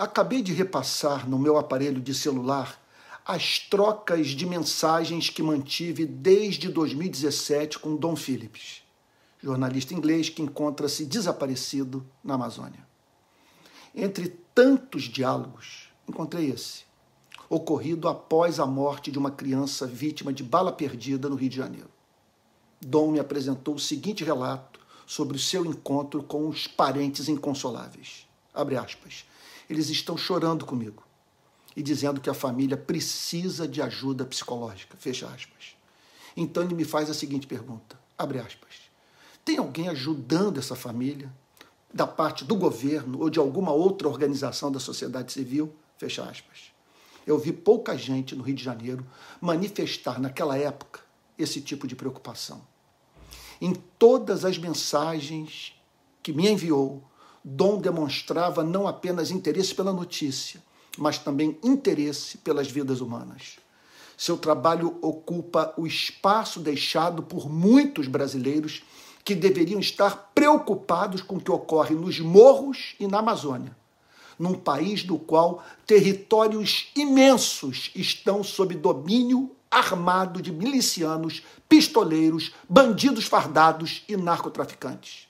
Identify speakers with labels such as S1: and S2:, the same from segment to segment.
S1: Acabei de repassar no meu aparelho de celular as trocas de mensagens que mantive desde 2017 com Dom Phillips, jornalista inglês que encontra-se desaparecido na Amazônia. Entre tantos diálogos, encontrei esse, ocorrido após a morte de uma criança vítima de bala perdida no Rio de Janeiro. Dom me apresentou o seguinte relato sobre o seu encontro com os parentes inconsoláveis. Abre aspas. Eles estão chorando comigo e dizendo que a família precisa de ajuda psicológica. Fecha aspas. Então ele me faz a seguinte pergunta: abre aspas. Tem alguém ajudando essa família? Da parte do governo ou de alguma outra organização da sociedade civil? Fecha aspas. Eu vi pouca gente no Rio de Janeiro manifestar naquela época esse tipo de preocupação. Em todas as mensagens que me enviou, Dom demonstrava não apenas interesse pela notícia, mas também interesse pelas vidas humanas. Seu trabalho ocupa o espaço deixado por muitos brasileiros que deveriam estar preocupados com o que ocorre nos morros e na Amazônia, num país do qual territórios imensos estão sob domínio armado de milicianos, pistoleiros, bandidos fardados e narcotraficantes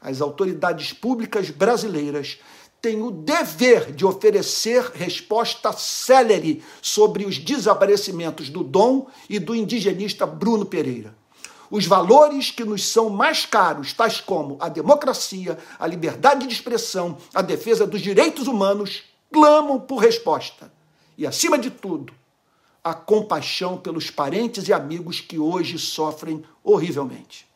S1: as autoridades públicas brasileiras têm o dever de oferecer resposta célere sobre os desaparecimentos do Dom e do indigenista Bruno Pereira. Os valores que nos são mais caros, tais como a democracia, a liberdade de expressão, a defesa dos direitos humanos, clamam por resposta. E, acima de tudo, a compaixão pelos parentes e amigos que hoje sofrem horrivelmente.